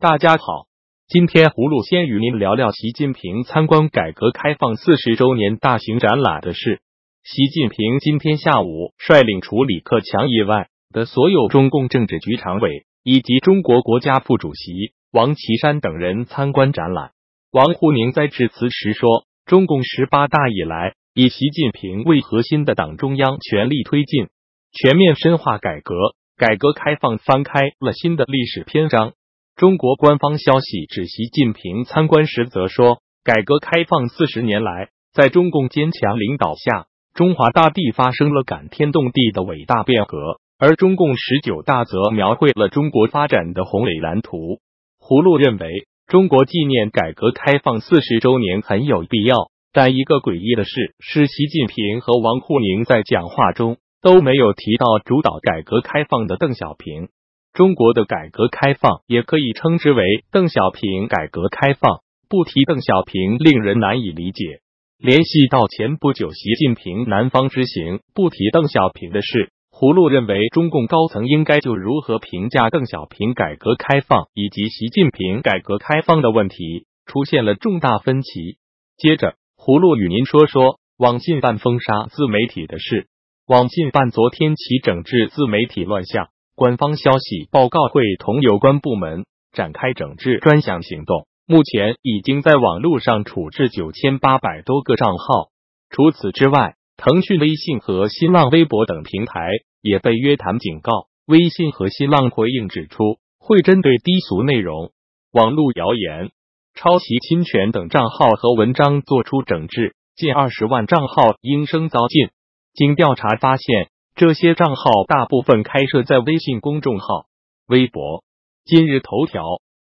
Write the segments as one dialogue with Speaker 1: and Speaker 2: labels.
Speaker 1: 大家好，今天葫芦先与您聊聊习近平参观改革开放四十周年大型展览的事。习近平今天下午率领除李克强以外的所有中共政治局常委以及中国国家副主席王岐山等人参观展览。王沪宁在致辞时说：“中共十八大以来，以习近平为核心的党中央全力推进全面深化改革，改革开放翻开了新的历史篇章。”中国官方消息指，习近平参观时则说，改革开放四十年来，在中共坚强领导下，中华大地发生了感天动地的伟大变革。而中共十九大则描绘了中国发展的宏伟蓝图。胡禄认为，中国纪念改革开放四十周年很有必要，但一个诡异的事是，习近平和王沪宁在讲话中都没有提到主导改革开放的邓小平。中国的改革开放也可以称之为邓小平改革开放，不提邓小平令人难以理解。联系到前不久习近平南方之行，不提邓小平的事，葫芦认为中共高层应该就如何评价邓小平改革开放以及习近平改革开放的问题出现了重大分歧。接着，葫芦与您说说网信办封杀自媒体的事。网信办昨天起整治自媒体乱象。官方消息报告会同有关部门展开整治专项行动，目前已经在网络上处置九千八百多个账号。除此之外，腾讯微信和新浪微博等平台也被约谈警告。微信和新浪回应指出，会针对低俗内容、网络谣言、抄袭侵权等账号和文章作出整治，近二十万账号应声遭禁。经调查发现。这些账号大部分开设在微信公众号、微博、今日头条、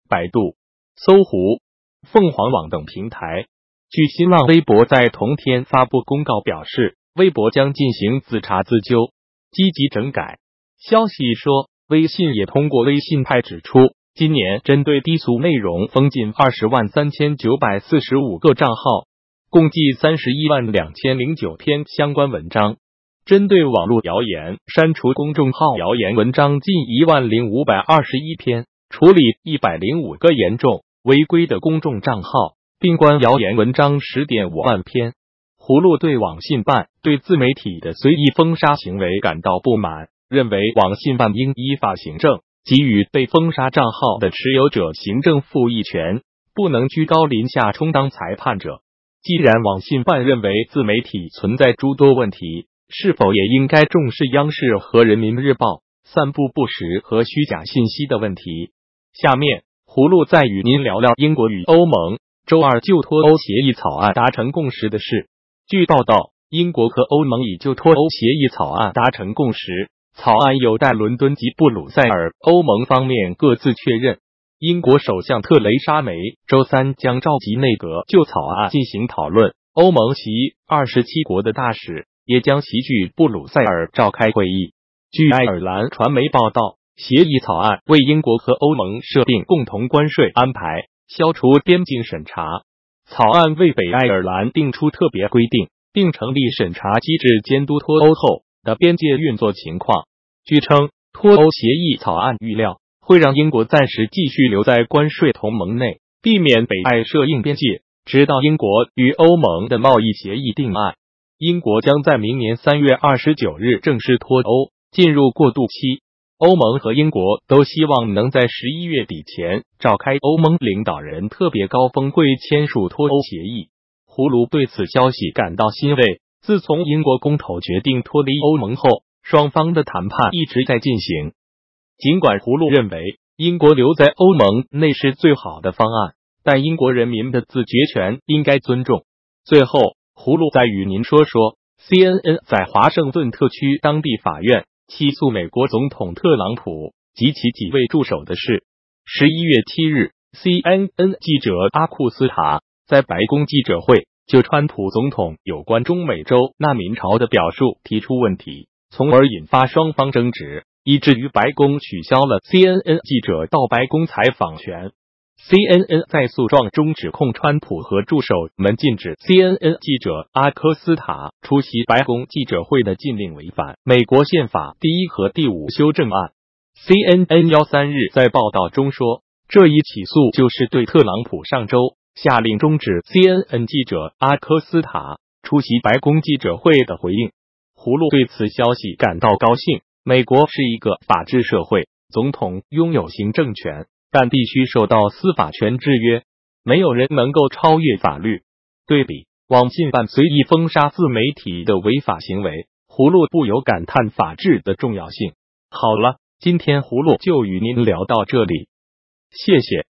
Speaker 1: 百度、搜狐、凤凰网等平台。据新浪微博在同天发布公告表示，微博将进行自查自纠，积极整改。消息说，微信也通过微信派指出，今年针对低俗内容封禁二十万三千九百四十五个账号，共计三十一万两千零九篇相关文章。针对网络谣言，删除公众号谣言文章近一万零五百二十一篇，处理一百零五个严重违规的公众账号，并关谣言文章十点五万篇。葫芦对网信办对自媒体的随意封杀行为感到不满，认为网信办应依法行政，给予被封杀账号的持有者行政复议权，不能居高临下充当裁判者。既然网信办认为自媒体存在诸多问题，是否也应该重视央视和人民日报散布不实和虚假信息的问题？下面，葫芦再与您聊聊英国与欧盟周二就脱欧协议草案达成共识的事。据报道，英国和欧盟已就脱欧协议草案达成共识，草案有待伦敦及布鲁塞尔欧盟方面各自确认。英国首相特蕾莎梅周三将召集内阁就草案进行讨论，欧盟及二十七国的大使。也将齐聚布鲁塞尔召开会议。据爱尔兰传媒报道，协议草案为英国和欧盟设定共同关税安排，消除边境审查。草案为北爱尔兰定出特别规定，并成立审查机制，监督脱欧后的边界运作情况。据称，脱欧协议草案预料会让英国暂时继续留在关税同盟内，避免北爱设硬边界，直到英国与欧盟的贸易协议定案。英国将在明年三月二十九日正式脱欧，进入过渡期。欧盟和英国都希望能在十一月底前召开欧盟领导人特别高峰会，签署脱欧协议。胡卢对此消息感到欣慰。自从英国公投决定脱离欧盟后，双方的谈判一直在进行。尽管胡卢认为英国留在欧盟内是最好的方案，但英国人民的自决权应该尊重。最后。葫芦再与您说说，CNN 在华盛顿特区当地法院起诉美国总统特朗普及其几位助手的事。十一月七日，CNN 记者阿库斯塔在白宫记者会就川普总统有关中美洲难民潮的表述提出问题，从而引发双方争执，以至于白宫取消了 CNN 记者到白宫采访权。CNN 在诉状中指控川普和助手们禁止 CNN 记者阿科斯塔出席白宫记者会的禁令违反美国宪法第一和第五修正案。CNN 幺三日在报道中说，这一起诉就是对特朗普上周下令终止 CNN 记者阿科斯塔出席白宫记者会的回应。葫芦对此消息感到高兴。美国是一个法治社会，总统拥有行政权，但必须受到司法权制约，没有人能够超越法律。对比网信办随意封杀自媒体的违法行为，葫芦不由感叹法治的重要性。好了，今天葫芦就与您聊到这里。谢谢。